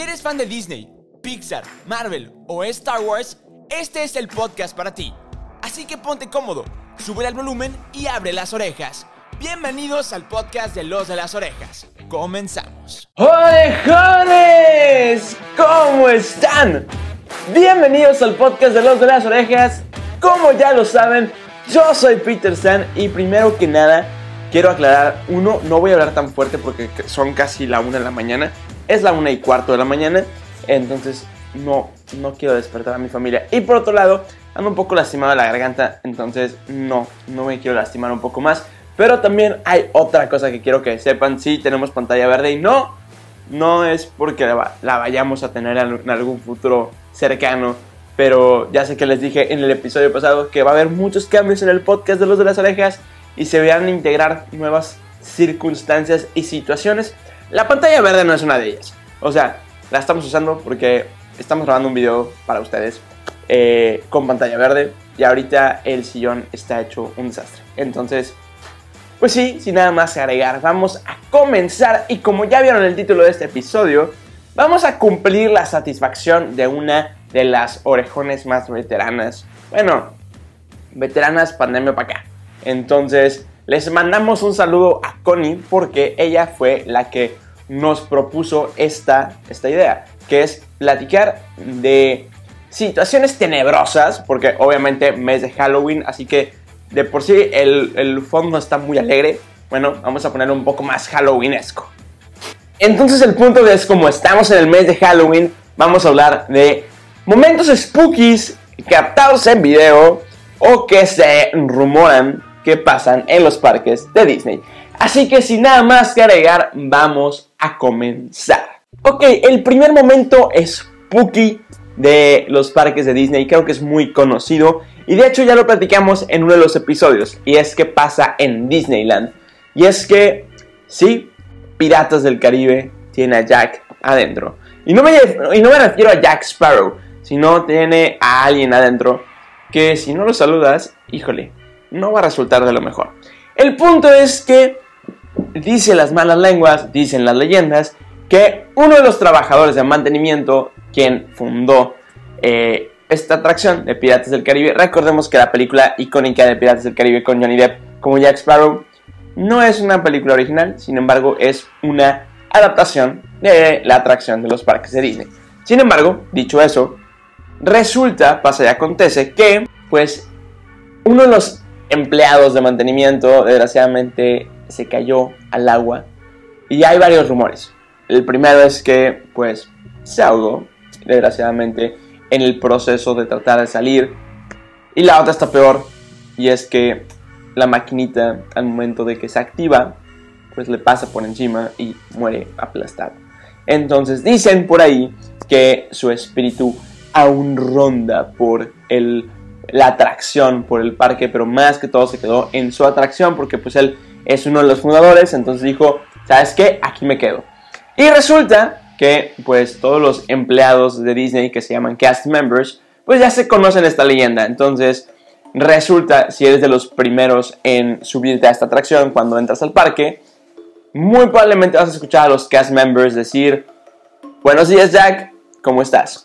Si eres fan de Disney, Pixar, Marvel o Star Wars, este es el podcast para ti. Así que ponte cómodo, sube el volumen y abre las orejas. Bienvenidos al podcast de Los de las Orejas. Comenzamos. ¡Orejones! ¿Cómo están? Bienvenidos al podcast de Los de las Orejas. Como ya lo saben, yo soy Peter San y primero que nada quiero aclarar, uno, no voy a hablar tan fuerte porque son casi la una de la mañana es la una y cuarto de la mañana, entonces no, no quiero despertar a mi familia. Y por otro lado, ando un poco lastimado la garganta, entonces no, no me quiero lastimar un poco más. Pero también hay otra cosa que quiero que sepan, sí tenemos pantalla verde y no, no es porque la, vayamos a tener en algún futuro cercano. Pero ya sé que les dije en el episodio pasado que va a haber muchos cambios en el podcast de los de las orejas y se van a integrar nuevas circunstancias y situaciones la pantalla verde no es una de ellas. O sea, la estamos usando porque estamos grabando un video para ustedes eh, con pantalla verde y ahorita el sillón está hecho un desastre. Entonces, pues sí, sin nada más agregar, vamos a comenzar y como ya vieron el título de este episodio, vamos a cumplir la satisfacción de una de las orejones más veteranas. Bueno, veteranas pandemia para acá. Entonces, les mandamos un saludo a Connie porque ella fue la que nos propuso esta, esta idea, que es platicar de situaciones tenebrosas, porque obviamente mes de Halloween, así que de por sí el, el fondo está muy alegre. Bueno, vamos a ponerlo un poco más Halloweenesco. Entonces el punto es como estamos en el mes de Halloween, vamos a hablar de momentos spookies captados en video o que se rumoran que pasan en los parques de Disney. Así que sin nada más que agregar, vamos a comenzar. Ok, el primer momento spooky de los parques de Disney, creo que es muy conocido y de hecho ya lo platicamos en uno de los episodios y es que pasa en Disneyland. Y es que, sí, Piratas del Caribe tiene a Jack adentro. Y no me, y no me refiero a Jack Sparrow, sino tiene a alguien adentro que si no lo saludas, híjole, no va a resultar de lo mejor. El punto es que dicen las malas lenguas, dicen las leyendas, que uno de los trabajadores de mantenimiento, quien fundó eh, esta atracción de Piratas del Caribe, recordemos que la película icónica de Piratas del Caribe con Johnny Depp como Jack Sparrow no es una película original, sin embargo es una adaptación de la atracción de los parques de Disney. Sin embargo, dicho eso, resulta, pasa y acontece que, pues, uno de los empleados de mantenimiento, desgraciadamente, se cayó al agua. Y hay varios rumores. El primero es que, pues, se ahogó, desgraciadamente, en el proceso de tratar de salir. Y la otra está peor, y es que la maquinita, al momento de que se activa, pues le pasa por encima y muere aplastado. Entonces dicen por ahí que su espíritu aún ronda por el la atracción por el parque, pero más que todo se quedó en su atracción porque pues él es uno de los fundadores, entonces dijo, ¿sabes qué? Aquí me quedo. Y resulta que pues todos los empleados de Disney que se llaman cast members, pues ya se conocen esta leyenda, entonces resulta, si eres de los primeros en subirte a esta atracción cuando entras al parque, muy probablemente vas a escuchar a los cast members decir, buenos días Jack, ¿cómo estás?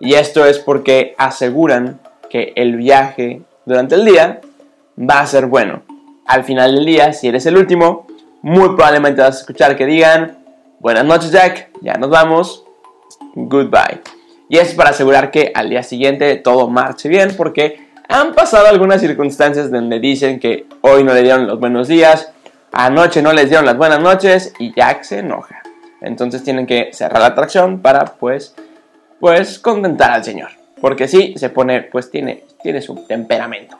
Y esto es porque aseguran que el viaje durante el día va a ser bueno. Al final del día, si eres el último, muy probablemente vas a escuchar que digan, buenas noches Jack, ya nos vamos, goodbye. Y es para asegurar que al día siguiente todo marche bien porque han pasado algunas circunstancias donde dicen que hoy no le dieron los buenos días, anoche no les dieron las buenas noches y Jack se enoja. Entonces tienen que cerrar la atracción para pues pues contentar al señor porque sí, se pone, pues tiene, tiene su temperamento.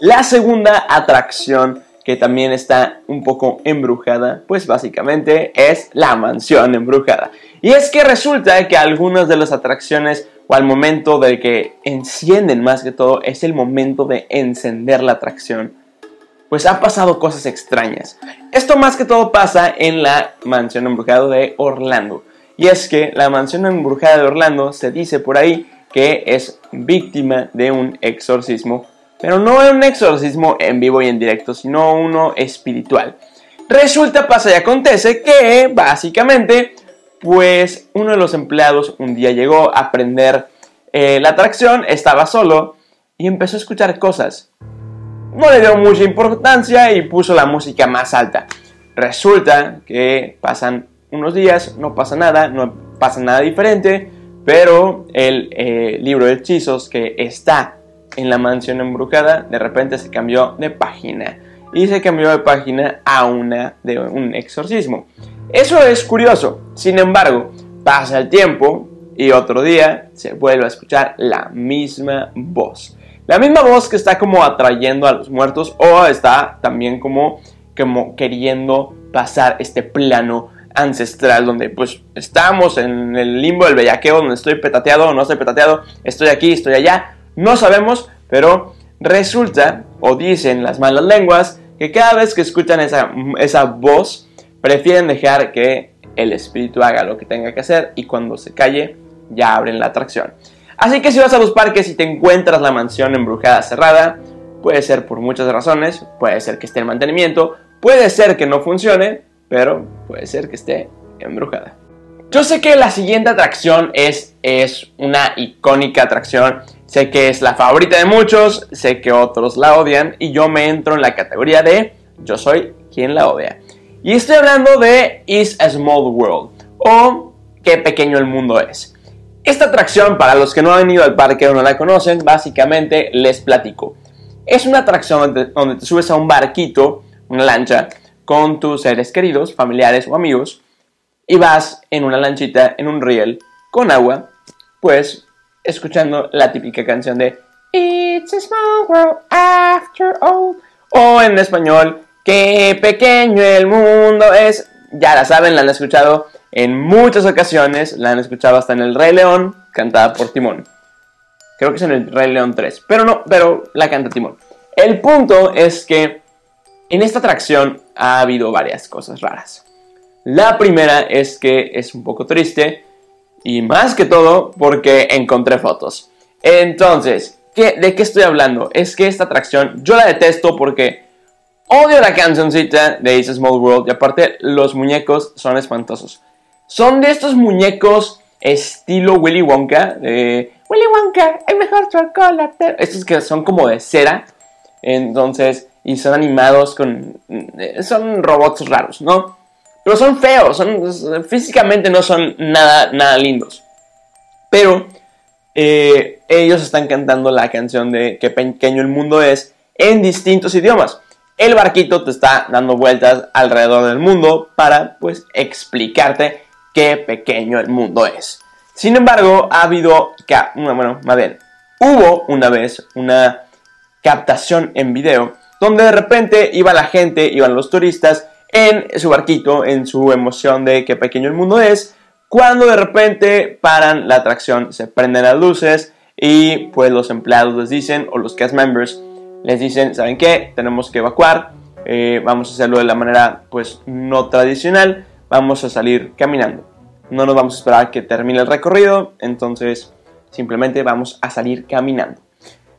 La segunda atracción que también está un poco embrujada, pues básicamente es la mansión embrujada. Y es que resulta que algunas de las atracciones o al momento de que encienden más que todo es el momento de encender la atracción. Pues ha pasado cosas extrañas. Esto más que todo pasa en la mansión embrujada de Orlando. Y es que la mansión embrujada de Orlando se dice por ahí que es víctima de un exorcismo, pero no un exorcismo en vivo y en directo, sino uno espiritual. Resulta, pasa y acontece que básicamente pues uno de los empleados un día llegó a prender eh, la atracción, estaba solo y empezó a escuchar cosas. No le dio mucha importancia y puso la música más alta. Resulta que pasan unos días, no pasa nada, no pasa nada diferente, pero el eh, libro de hechizos que está en la mansión embrujada de repente se cambió de página y se cambió de página a una de un exorcismo. Eso es curioso. Sin embargo, pasa el tiempo y otro día se vuelve a escuchar la misma voz. La misma voz que está como atrayendo a los muertos o está también como, como queriendo pasar este plano ancestral donde pues estamos en el limbo del bellaqueo donde estoy petateado no estoy petateado, estoy aquí, estoy allá, no sabemos, pero resulta o dicen las malas lenguas que cada vez que escuchan esa, esa voz prefieren dejar que el espíritu haga lo que tenga que hacer y cuando se calle ya abren la atracción. Así que si vas a los parques y te encuentras la mansión embrujada cerrada, puede ser por muchas razones, puede ser que esté en mantenimiento, puede ser que no funcione, pero puede ser que esté embrujada. Yo sé que la siguiente atracción es, es una icónica atracción, sé que es la favorita de muchos, sé que otros la odian y yo me entro en la categoría de yo soy quien la odia. Y estoy hablando de Is a Small World o Qué pequeño el mundo es. Esta atracción, para los que no han ido al parque o no la conocen, básicamente les platico. Es una atracción donde te subes a un barquito, una lancha, con tus seres queridos, familiares o amigos y vas en una lanchita, en un riel, con agua, pues escuchando la típica canción de It's a small world after all. O en español, qué pequeño el mundo es. Ya la saben, la han escuchado en muchas ocasiones, la han escuchado hasta en El Rey León, cantada por Timón. Creo que es en El Rey León 3, pero no, pero la canta Timón. El punto es que en esta atracción ha habido varias cosas raras. La primera es que es un poco triste y más que todo porque encontré fotos. Entonces, ¿de qué estoy hablando? Es que esta atracción yo la detesto porque odio la cancioncita de It's a Small World y aparte los muñecos son espantosos. Son de estos muñecos estilo Willy Wonka, de Willy Wonka, el mejor chocolate. Estos que son como de cera. Entonces, y son animados con... Eh, son robots raros, ¿no? Pero son feos, son, físicamente no son nada, nada lindos. Pero eh, ellos están cantando la canción de Qué pequeño el mundo es en distintos idiomas. El barquito te está dando vueltas alrededor del mundo para pues explicarte qué pequeño el mundo es. Sin embargo, ha habido, bueno, más bien, hubo una vez una captación en video donde de repente iba la gente, iban los turistas en su barquito, en su emoción de qué pequeño el mundo es, cuando de repente paran la atracción, se prenden las luces y pues los empleados les dicen, o los cast members les dicen, ¿saben qué? Tenemos que evacuar, eh, vamos a hacerlo de la manera pues no tradicional, vamos a salir caminando. No nos vamos a esperar que termine el recorrido, entonces simplemente vamos a salir caminando.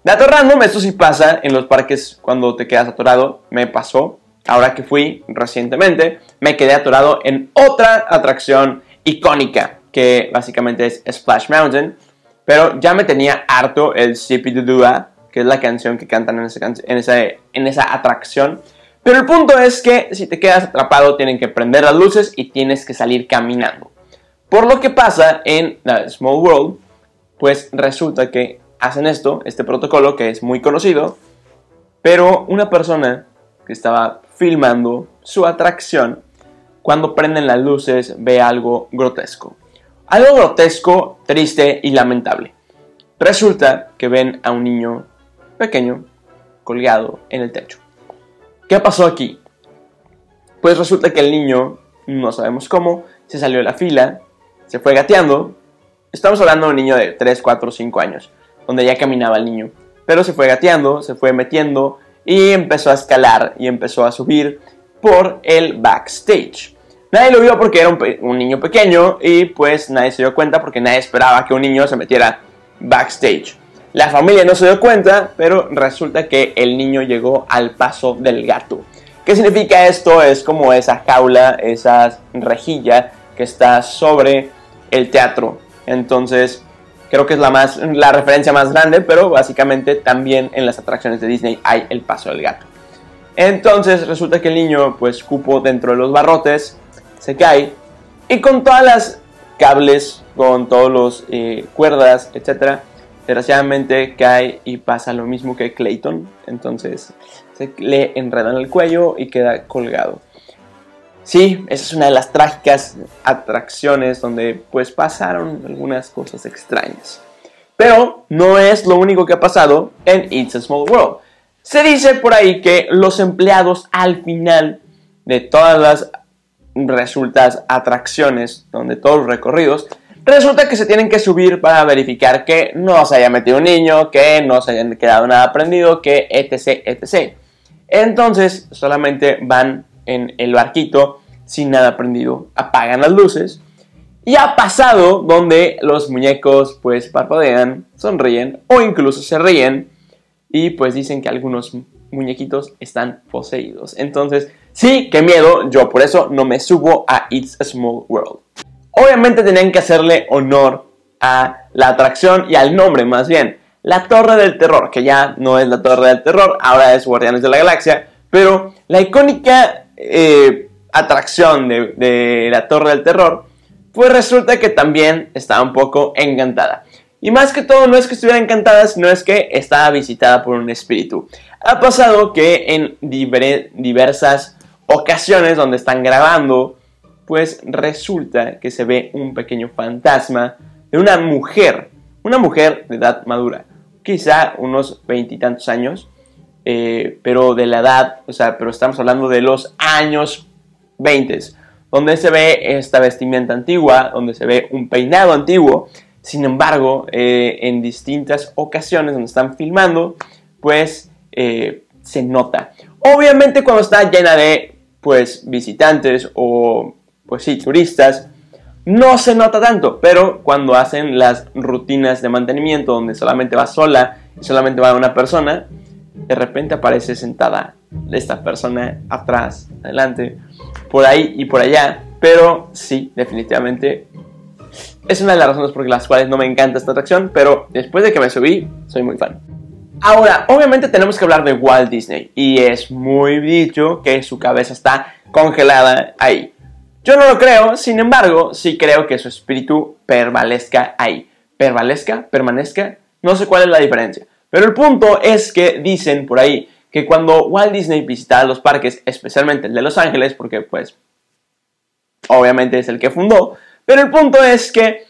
Dato random, esto sí pasa en los parques cuando te quedas atorado. Me pasó, ahora que fui recientemente, me quedé atorado en otra atracción icónica, que básicamente es Splash Mountain. Pero ya me tenía harto el Dua, que es la canción que cantan en esa, en, esa, en esa atracción. Pero el punto es que si te quedas atrapado tienen que prender las luces y tienes que salir caminando. Por lo que pasa en la Small World, pues resulta que hacen esto, este protocolo que es muy conocido, pero una persona que estaba filmando su atracción, cuando prenden las luces ve algo grotesco. Algo grotesco, triste y lamentable. Resulta que ven a un niño pequeño colgado en el techo. ¿Qué pasó aquí? Pues resulta que el niño, no sabemos cómo, se salió de la fila, se fue gateando. Estamos hablando de un niño de 3, 4, 5 años donde ya caminaba el niño. Pero se fue gateando, se fue metiendo y empezó a escalar y empezó a subir por el backstage. Nadie lo vio porque era un, niño pequeño y pues nadie se dio cuenta porque nadie esperaba que un niño se metiera backstage. La familia no se dio cuenta, pero resulta que el niño llegó al paso del gato. ¿Qué significa esto? Es como esa jaula, esa rejilla que está sobre el teatro. Entonces, creo que es la, más, la referencia más grande, pero básicamente también en las atracciones de Disney hay el paso del gato. Entonces resulta que el niño pues cupo dentro de los barrotes, se cae y con todas las cables, con todos los eh, cuerdas, etcétera, desgraciadamente cae y pasa lo mismo que Clayton, entonces se le enreda en el cuello y queda colgado. Sí, esa es una de las trágicas atracciones donde pues pasaron algunas cosas extrañas. Pero no es lo único que ha pasado en It's a Small World. Se dice por ahí que los empleados al final de todas las resultas atracciones, donde todos los recorridos, resulta que se tienen que subir para verificar que no se haya metido un niño, que no se haya quedado nada aprendido, que etc, etc. Entonces solamente van en el barquito sin nada prendido, apagan las luces y ha pasado donde los muñecos pues parpadean, sonríen o incluso se ríen y pues dicen que algunos muñequitos están poseídos. Entonces, sí, qué miedo, yo por eso no me subo a It's a Small World. Obviamente tenían que hacerle honor a la atracción y al nombre más bien. La Torre del Terror, que ya no es la Torre del Terror, ahora es Guardianes de la Galaxia, pero la icónica eh, atracción de, la Torre del Terror, pues resulta que también está un poco encantada. Y más que todo, no es que estuviera encantada, sino es que estaba visitada por un espíritu. Ha pasado que en diversas ocasiones donde están grabando, pues resulta que se ve un pequeño fantasma de una mujer, una mujer de edad madura, quizá unos veintitantos años, eh, pero de la edad, o sea, pero estamos hablando de los años 20, donde se ve esta vestimenta antigua, donde se ve un peinado antiguo. Sin embargo, eh, en distintas ocasiones donde están filmando, pues eh, se nota. Obviamente cuando está llena de pues visitantes o pues sí, turistas, no se nota tanto, pero cuando hacen las rutinas de mantenimiento donde solamente va sola solamente va una persona, de repente aparece sentada esta persona atrás, adelante, por ahí y por allá. Pero sí, definitivamente es una de las razones por las cuales no me encanta esta atracción, pero después de que me subí, soy muy fan. Ahora, obviamente tenemos que hablar de Walt Disney y es muy dicho que su cabeza está congelada ahí. Yo no lo creo, sin embargo, sí creo que su espíritu permanezca ahí. ¿Permanezca? ¿Permanezca? No sé cuál es la diferencia. Pero el punto es que dicen por ahí que cuando Walt Disney visitaba los parques, especialmente el de Los Ángeles, porque pues obviamente es el que fundó, pero el punto es que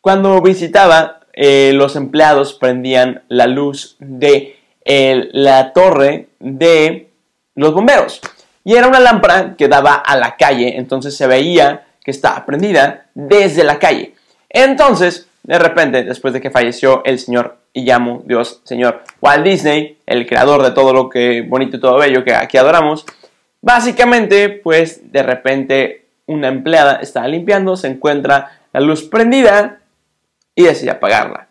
cuando visitaba, eh, los empleados prendían la luz de la torre de los bomberos. Y era una lámpara que daba a la calle, entonces se veía que estaba prendida desde la calle. Entonces, de repente, después de que falleció el señor y llamo Dios Señor Walt Disney, el creador de todo lo que bonito y todo bello que aquí adoramos, básicamente pues de repente una empleada está limpiando, se encuentra la luz prendida y decide apagarla.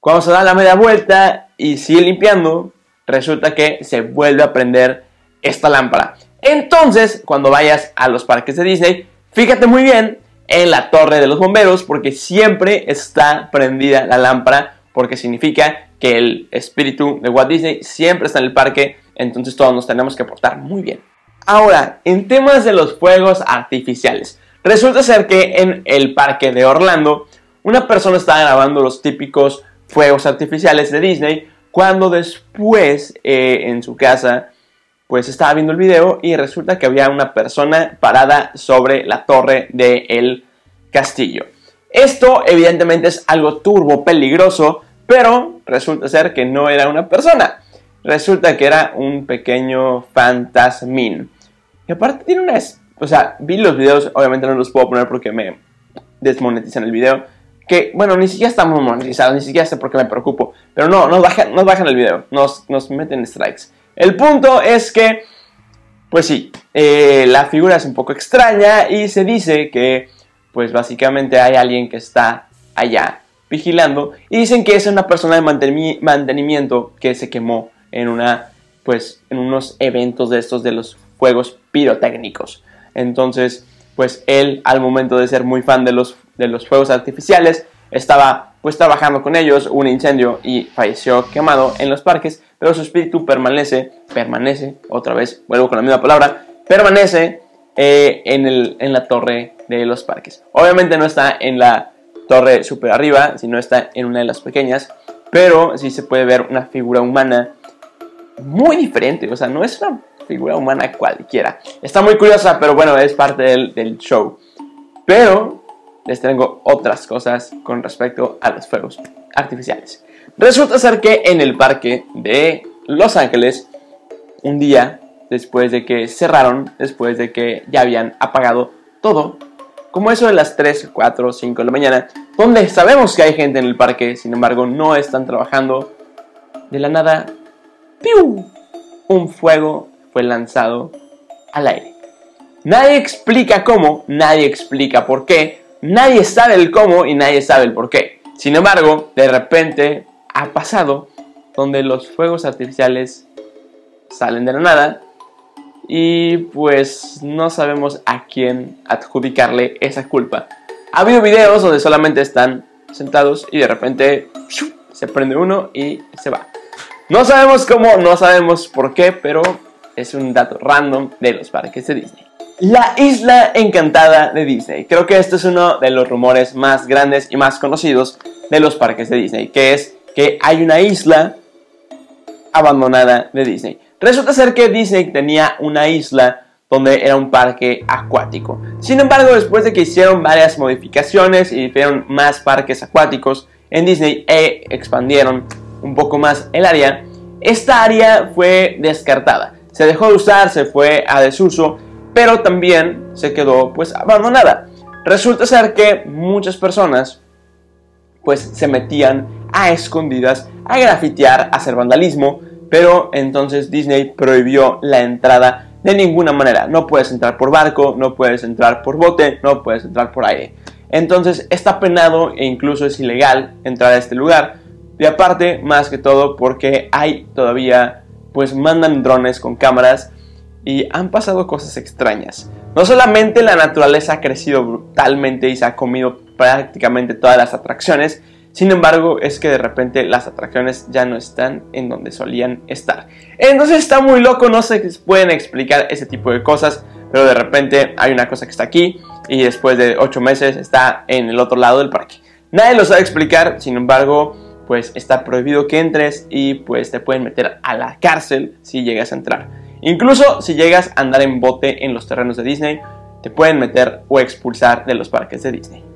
Cuando se da la media vuelta y sigue limpiando, resulta que se vuelve a prender esta lámpara. Entonces, cuando vayas a los parques de Disney, fíjate muy bien en la torre de los bomberos porque siempre está prendida la lámpara porque significa que el espíritu de Walt Disney siempre está en el parque, entonces todos nos tenemos que portar muy bien. Ahora, en temas de los fuegos artificiales, resulta ser que en el parque de Orlando, una persona estaba grabando los típicos fuegos artificiales de Disney, cuando después eh, en su casa, pues estaba viendo el video y resulta que había una persona parada sobre la torre del castillo. Esto evidentemente es algo turbo peligroso, pero resulta ser que no era una persona. Resulta que era un pequeño fantasmín. Y aparte tiene una... O sea, vi los videos, obviamente no los puedo poner porque me desmonetizan el video. Que, bueno, ni siquiera estamos monetizados, ni siquiera sé por qué me preocupo. Pero no, nos bajan, nos bajan el video, nos, nos meten strikes. El punto es que, pues sí, eh, la figura es un poco extraña y se dice que pues básicamente hay alguien que está allá vigilando y dicen que es una persona de mantenimiento que se quemó en una pues en unos eventos de estos de los fuegos pirotécnicos. Entonces, pues él al momento de ser muy fan de los, de los fuegos artificiales, estaba pues trabajando con ellos, un incendio y falleció quemado en los parques, pero su espíritu permanece, permanece, otra vez, vuelvo con la misma palabra, permanece eh, en, el, en la torre de los parques. Obviamente no está en la torre super arriba, sino está en una de las pequeñas, pero sí se puede ver una figura humana muy diferente, o sea, no es una figura humana cualquiera. Está muy curiosa, pero bueno, es parte del, del show. Pero les tengo otras cosas con respecto a los fuegos artificiales. Resulta ser que en el parque de Los Ángeles, un día después de que cerraron, después de que ya habían apagado todo, como eso de las 3, 4, 5 de la mañana, donde sabemos que hay gente en el parque, sin embargo no están trabajando, de la nada, ¡piu! Un fuego fue lanzado al aire. Nadie explica cómo, nadie explica por qué, Nadie sabe el cómo y nadie sabe el por qué. Sin embargo, de repente ha pasado donde los fuegos artificiales salen de la nada y pues no sabemos a quién adjudicarle esa culpa. Ha habido videos donde solamente están sentados y de repente se prende uno y se va. No sabemos cómo, no sabemos por qué, pero es un dato random de los parques de Disney. La isla encantada de Disney. Creo que este es uno de los rumores más grandes y más conocidos de los parques de Disney, que es que hay una isla abandonada de Disney. Resulta ser que Disney tenía una isla donde era un parque acuático. Sin embargo, después de que hicieron varias modificaciones y hicieron más parques acuáticos en Disney e expandieron un poco más el área, esta área fue descartada. Se dejó de usar, se fue a desuso pero también se quedó pues abandonada. Resulta ser que muchas personas pues se metían a escondidas a grafitear, a hacer vandalismo, pero entonces Disney prohibió la entrada de ninguna manera. No puedes entrar por barco, no puedes entrar por bote, no puedes entrar por aire. Entonces está penado e incluso es ilegal entrar a este lugar. Y aparte, más que todo, porque hay todavía, pues mandan drones con cámaras y han pasado cosas extrañas. No solamente la naturaleza ha crecido brutalmente y se ha comido prácticamente todas las atracciones, sin embargo es que de repente las atracciones ya no están en donde solían estar. Entonces está muy loco, no se pueden explicar ese tipo de cosas, pero de repente hay una cosa que está aquí y después de 8 meses está en el otro lado del parque. Nadie lo sabe explicar, sin embargo, pues está prohibido que entres y pues te pueden meter a la cárcel si llegas a entrar. Incluso si llegas a andar en bote en los terrenos de Disney, te pueden meter o expulsar de los parques de Disney.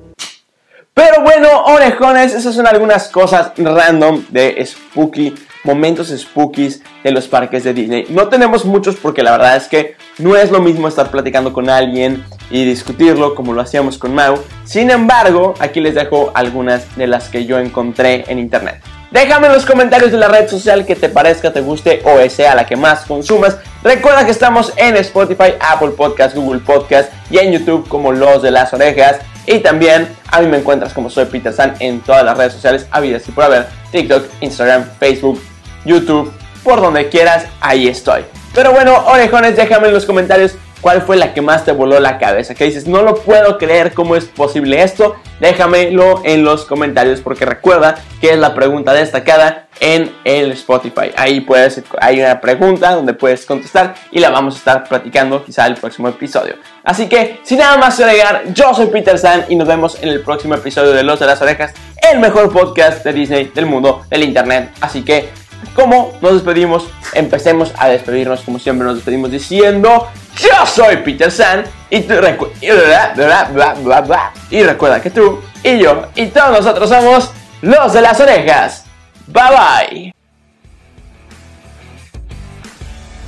Pero bueno, orejones, esas son algunas cosas random de spooky, momentos spookies de los parques de Disney. No tenemos muchos porque la verdad es que no es lo mismo estar platicando con alguien y discutirlo como lo hacíamos con Mau. Sin embargo, aquí les dejo algunas de las que yo encontré en internet. Déjame en los comentarios de la red social que te parezca, te guste o sea la que más consumas. Recuerda que estamos en Spotify, Apple Podcast, Google Podcast y en YouTube como Los de las Orejas. Y también a mí me encuentras como soy Peter San en todas las redes sociales habidas y por haber. TikTok, Instagram, Facebook, YouTube, por donde quieras, ahí estoy. Pero bueno, orejones, déjame en los comentarios ¿Cuál fue la que más te voló la cabeza? Que dices, no lo puedo creer, ¿cómo es posible esto? Déjamelo en los comentarios porque recuerda que es la pregunta destacada en el Spotify. Ahí puedes, hay una pregunta donde puedes contestar y la vamos a estar platicando quizá el próximo episodio. Así que, sin nada más que agregar, yo soy Peter San y nos vemos en el próximo episodio de Los de las Orejas, el mejor podcast de Disney del mundo del Internet. Así que, como nos despedimos, empecemos a despedirnos como siempre nos despedimos diciendo yo soy Peter San y, tú y recuerda que tú y yo y todos nosotros somos los de las orejas. Bye bye.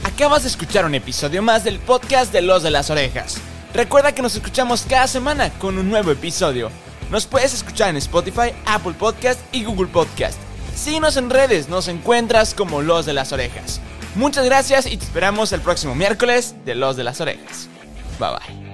Acabas de escuchar un episodio más del podcast de Los de las Orejas. Recuerda que nos escuchamos cada semana con un nuevo episodio. Nos puedes escuchar en Spotify, Apple Podcast y Google Podcast. Síguenos en redes, nos encuentras como Los de las Orejas. Muchas gracias y te esperamos el próximo miércoles de Los de las Orejas. Bye bye.